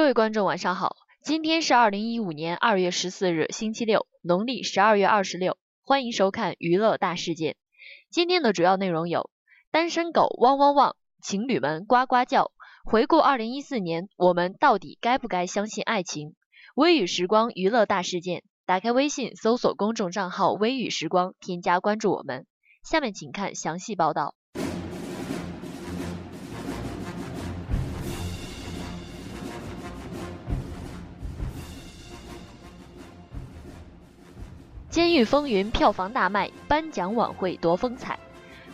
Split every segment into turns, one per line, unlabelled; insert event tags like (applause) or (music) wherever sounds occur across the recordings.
各位观众晚上好，今天是二零一五年二月十四日星期六，农历十二月二十六，欢迎收看娱乐大事件。今天的主要内容有：单身狗汪汪汪，情侣们呱呱叫。回顾二零一四年，我们到底该不该相信爱情？微雨时光娱乐大事件，打开微信搜索公众账号“微雨时光”，添加关注我们。下面请看详细报道。《监狱风云》票房大卖，颁奖晚会多风采。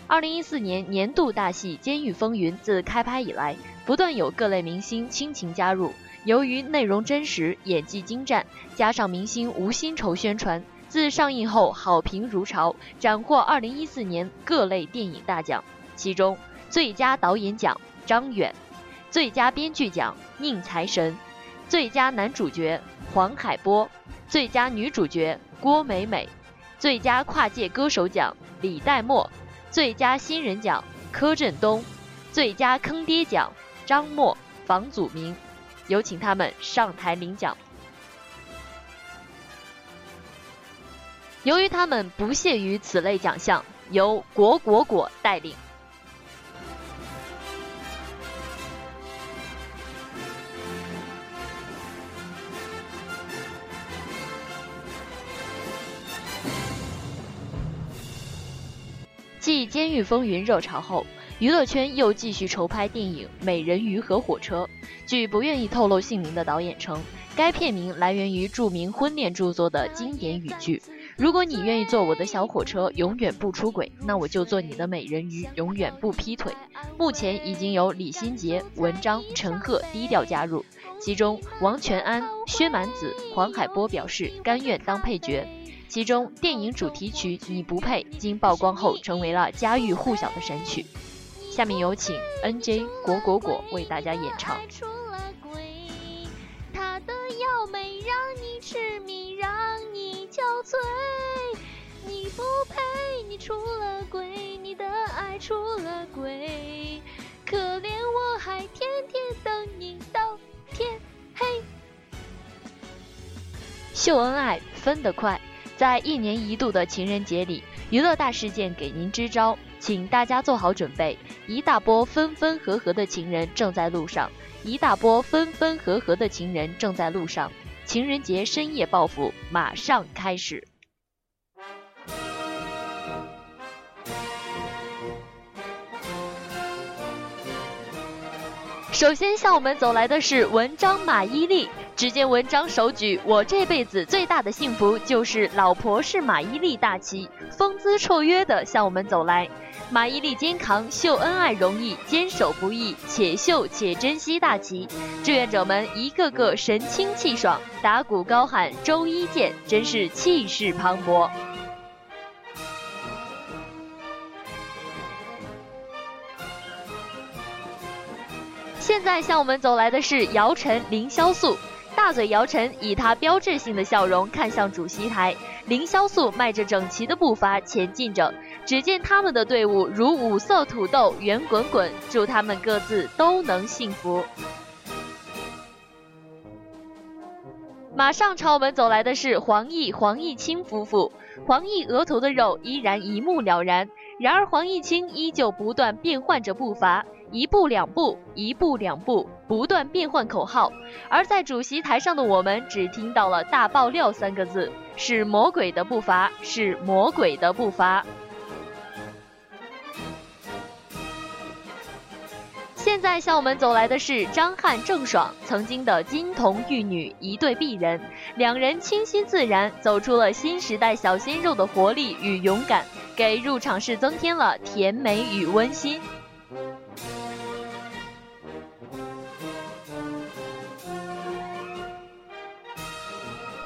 二零一四年年度大戏《监狱风云》自开拍以来，不断有各类明星倾情加入。由于内容真实、演技精湛，加上明星无薪酬宣传，自上映后好评如潮，斩获二零一四年各类电影大奖。其中，最佳导演奖张远，最佳编剧奖宁财神，最佳男主角黄海波，最佳女主角。郭美美，最佳跨界歌手奖李代沫，最佳新人奖柯震东，最佳坑爹奖张默、房祖名，有请他们上台领奖。由于他们不屑于此类奖项，由果果果带领。继《监狱风云》热潮后，娱乐圈又继续筹拍电影《美人鱼和火车》。据不愿意透露姓名的导演称，该片名来源于著名婚恋著作的经典语句：“如果你愿意坐我的小火车，永远不出轨，那我就做你的美人鱼，永远不劈腿。”目前已经有李心洁、文章、陈赫低调加入，其中王全安、薛蛮子、黄海波表示甘愿当配角。其中，电影主题曲《你不配》经曝光后，成为了家喻户晓的神曲。下面有请 N.J. 果果果为大家演唱。
出了鬼他的妖美让你痴迷，让你憔悴。你不配，你出了轨，你的爱出了轨。可怜我还天天等你到天黑。
秀恩爱分得快。在一年一度的情人节里，娱乐大事件给您支招，请大家做好准备。一大波分分合合的情人正在路上，一大波分分合合的情人正在路上。情人节深夜报复马上开始。首先向我们走来的是文章马伊琍。只见文章手举“我这辈子最大的幸福就是老婆是马伊琍”大旗，风姿绰约的向我们走来。马伊琍肩扛秀恩爱容易，坚守不易，且秀且珍惜大旗。志愿者们一个个神清气爽，打鼓高喊周一见，真是气势磅礴。现在向我们走来的是姚晨、凌潇肃。大嘴姚晨以她标志性的笑容看向主席台，凌潇肃迈着整齐的步伐前进着。只见他们的队伍如五色土豆圆滚滚，祝他们各自都能幸福。马上朝我们走来的是黄奕、黄毅清夫妇，黄奕额头的肉依然一目了然，然而黄毅清依旧不断变换着步伐。一步两步，一步两步，不断变换口号。而在主席台上的我们，只听到了“大爆料”三个字，是魔鬼的步伐，是魔鬼的步伐。在向我们走来的是张翰、郑爽，曾经的金童玉女，一对璧人，两人清新自然，走出了新时代小鲜肉的活力与勇敢，给入场式增添了甜美与温馨。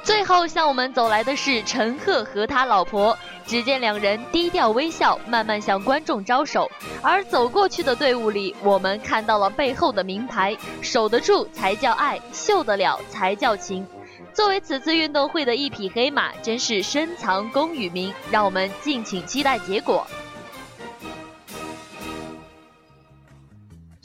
最后向我们走来的是陈赫和他老婆，只见两人低调微笑，慢慢向观众招手。而走过去的队伍里，我们看到了背后的名牌：守得住才叫爱，秀得了才叫情。作为此次运动会的一匹黑马，真是深藏功与名。让我们敬请期待结果。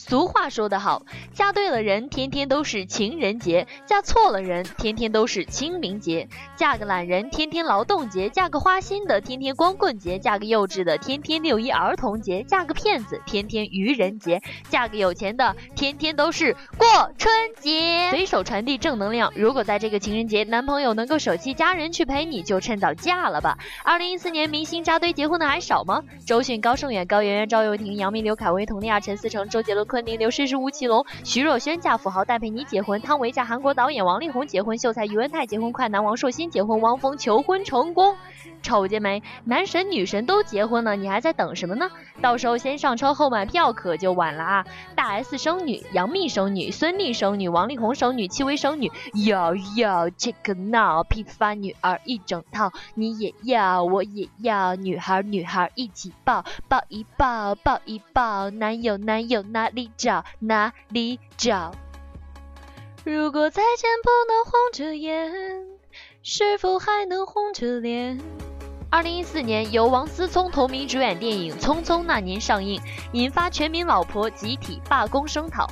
俗话说得好，嫁对了人，天天都是情人节；嫁错了人，天天都是清明节。嫁个懒人，天天劳动节；嫁个花心的，天天光棍节；嫁个幼稚的，天天六一儿童节；嫁个骗子，天天愚人节；嫁个有钱的，天天都是过春节。手传递正能量。如果在这个情人节，男朋友能够舍弃家人去陪你，就趁早嫁了吧。二零一四年，明星扎堆结婚的还少吗？周迅、高胜远、高圆圆、赵又廷、杨幂、刘恺威、佟丽娅、陈思诚、周杰伦。昆凌、刘诗诗、吴奇隆、徐若瑄嫁富豪戴佩妮结婚，汤唯嫁韩国导演王力宏结婚，秀才余文泰结婚，快男王硕鑫结婚，汪峰求婚成功。瞅见没？男神女神都结婚了，你还在等什么呢？到时候先上车后买票可就晚了啊！大 S 生女，杨幂生女，孙俪生女，王力宏生女，戚薇生女，要要 check now，批发女儿一整套，你也要，我也要，女孩女孩一起抱，抱一抱，抱一抱，男友男友哪里找哪里找？
如果再见不能红着眼，是否还能红着脸？
二零一四年，由王思聪同名主演电影《匆匆那年》上映，引发全民老婆集体罢工声讨。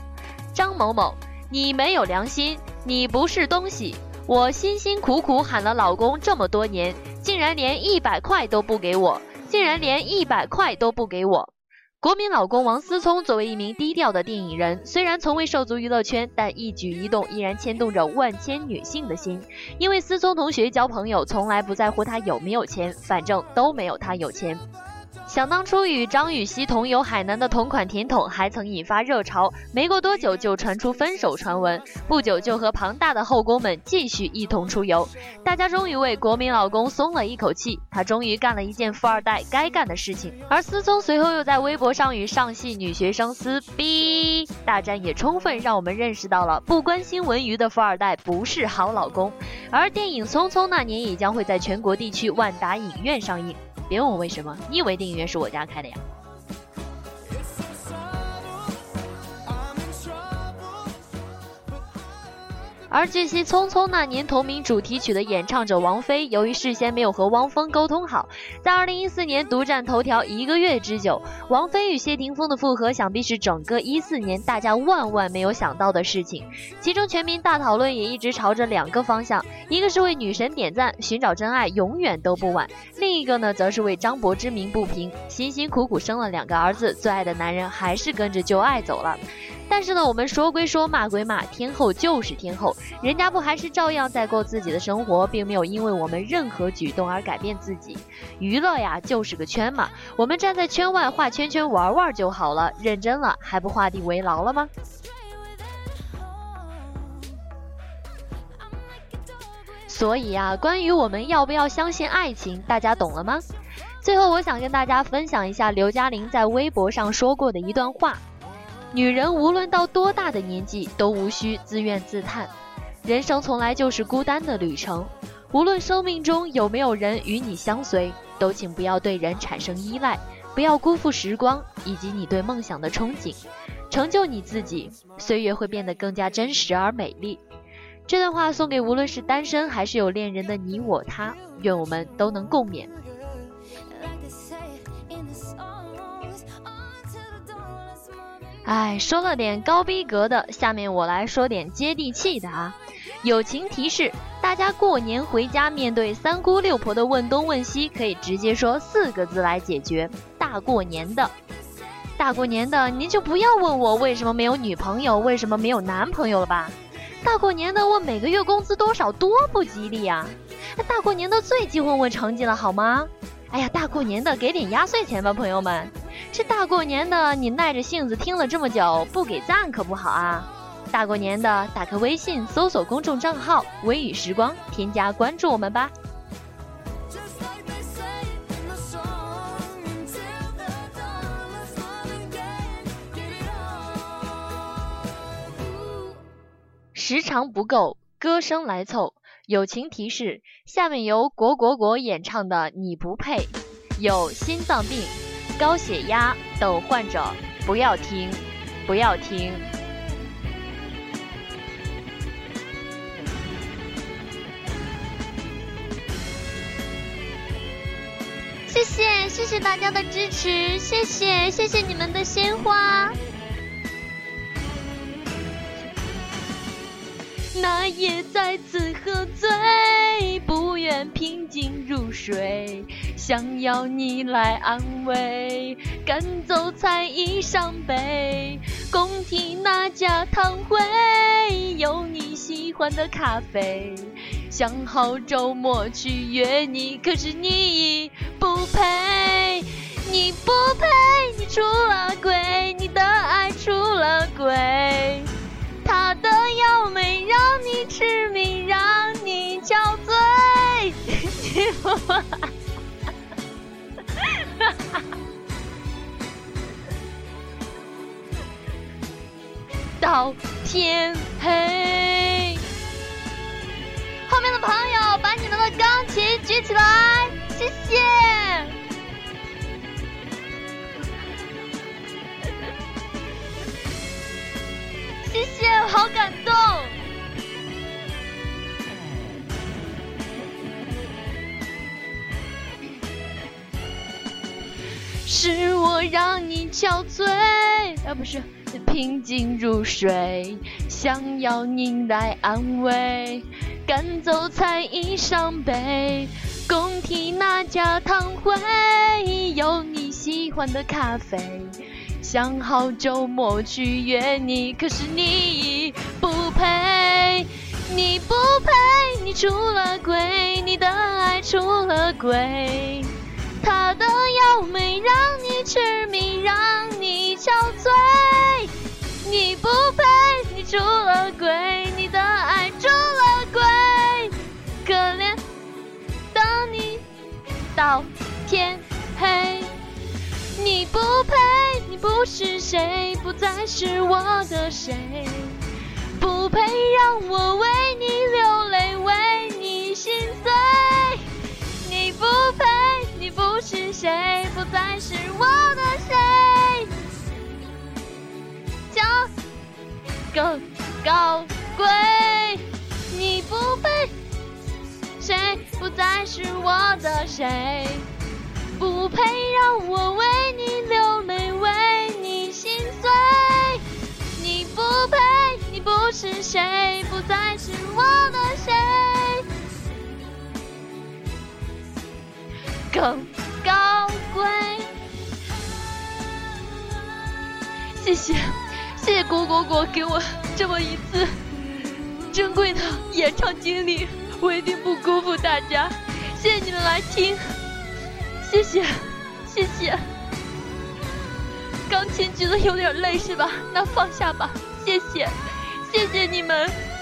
张某某，你没有良心，你不是东西！我辛辛苦苦喊了老公这么多年，竟然连一百块都不给我，竟然连一百块都不给我！国民老公王思聪作为一名低调的电影人，虽然从未涉足娱乐圈，但一举一动依然牵动着万千女性的心。因为思聪同学交朋友从来不在乎他有没有钱，反正都没有他有钱。想当初与张雨绮同游海南的同款甜筒还曾引发热潮，没过多久就传出分手传闻，不久就和庞大的后宫们继续一同出游。大家终于为国民老公松了一口气，他终于干了一件富二代该干的事情。而思聪随后又在微博上与上戏女学生撕逼大战，也充分让我们认识到了不关心文娱的富二代不是好老公。而电影《匆匆那年》也将会在全国地区万达影院上映。别问我为什么，你以为电影院是我家开的呀？而据悉，《匆匆那年》同名主题曲的演唱者王菲，由于事先没有和汪峰沟通好，在2014年独占头条一个月之久。王菲与谢霆锋的复合，想必是整个14年大家万万没有想到的事情。其中，全民大讨论也一直朝着两个方向：一个是为女神点赞，寻找真爱永远都不晚；另一个呢，则是为张柏芝鸣不平，辛辛苦苦生了两个儿子，最爱的男人还是跟着旧爱走了。但是呢，我们说归说，骂归骂，天后就是天后，人家不还是照样在过自己的生活，并没有因为我们任何举动而改变自己。娱乐呀，就是个圈嘛，我们站在圈外画圈圈玩玩就好了，认真了还不画地为牢了吗？所以啊，关于我们要不要相信爱情，大家懂了吗？最后，我想跟大家分享一下刘嘉玲在微博上说过的一段话。女人无论到多大的年纪，都无需自怨自叹。人生从来就是孤单的旅程，无论生命中有没有人与你相随，都请不要对人产生依赖，不要辜负时光以及你对梦想的憧憬。成就你自己，岁月会变得更加真实而美丽。这段话送给无论是单身还是有恋人的你我他，愿我们都能共勉。哎，说了点高逼格的，下面我来说点接地气的啊！友情提示：大家过年回家，面对三姑六婆的问东问西，可以直接说四个字来解决：大过年的。大过年的，您就不要问我为什么没有女朋友，为什么没有男朋友了吧？大过年的问每个月工资多少，多不吉利呀！大过年的最忌问问成绩了，好吗？哎呀，大过年的给点压岁钱吧，朋友们。这大过年的，你耐着性子听了这么久，不给赞可不好啊！大过年的，打开微信，搜索公众账号“微雨时光”，添加关注我们吧。时长不够，歌声来凑。友情提示：下面由果果果演唱的《你不配》，有心脏病。高血压等患者不要听不要听
谢谢谢谢大家的支持谢谢谢谢你们的鲜花。那夜再次喝醉不愿平静入睡。想要你来安慰，赶走猜疑伤悲。宫廷那家堂会，有你喜欢的咖啡，想好周末去约你，可是你已不配，你不配，你出了轨，你的爱出了轨。他的药没让你痴迷，让你憔悴。(laughs) (laughs) 到天黑。是我让你憔悴，啊不是，平静如水，想要你来安慰，赶走才已伤悲。共提那家堂会，有你喜欢的咖啡。想好周末去约你，可是你不配，你不配，你出了轨，你的爱出了轨，他的药没让痴迷，让你憔悴，你不配，你出了轨，你的爱出了轨，可怜的你到天黑。你不配，你不是谁，不再是我的谁，不配让我为你流更高贵。你不配，谁不再是我的谁。不配让我为你流泪，为你心碎。你不配，你不是谁，不再是我的谁。更高贵。谢谢，谢谢果果果给我这么一次珍贵的演唱经历，我一定不辜负大家。谢谢你们来听。谢谢，谢谢。钢琴觉得有点累是吧？那放下吧。谢谢，谢谢你们。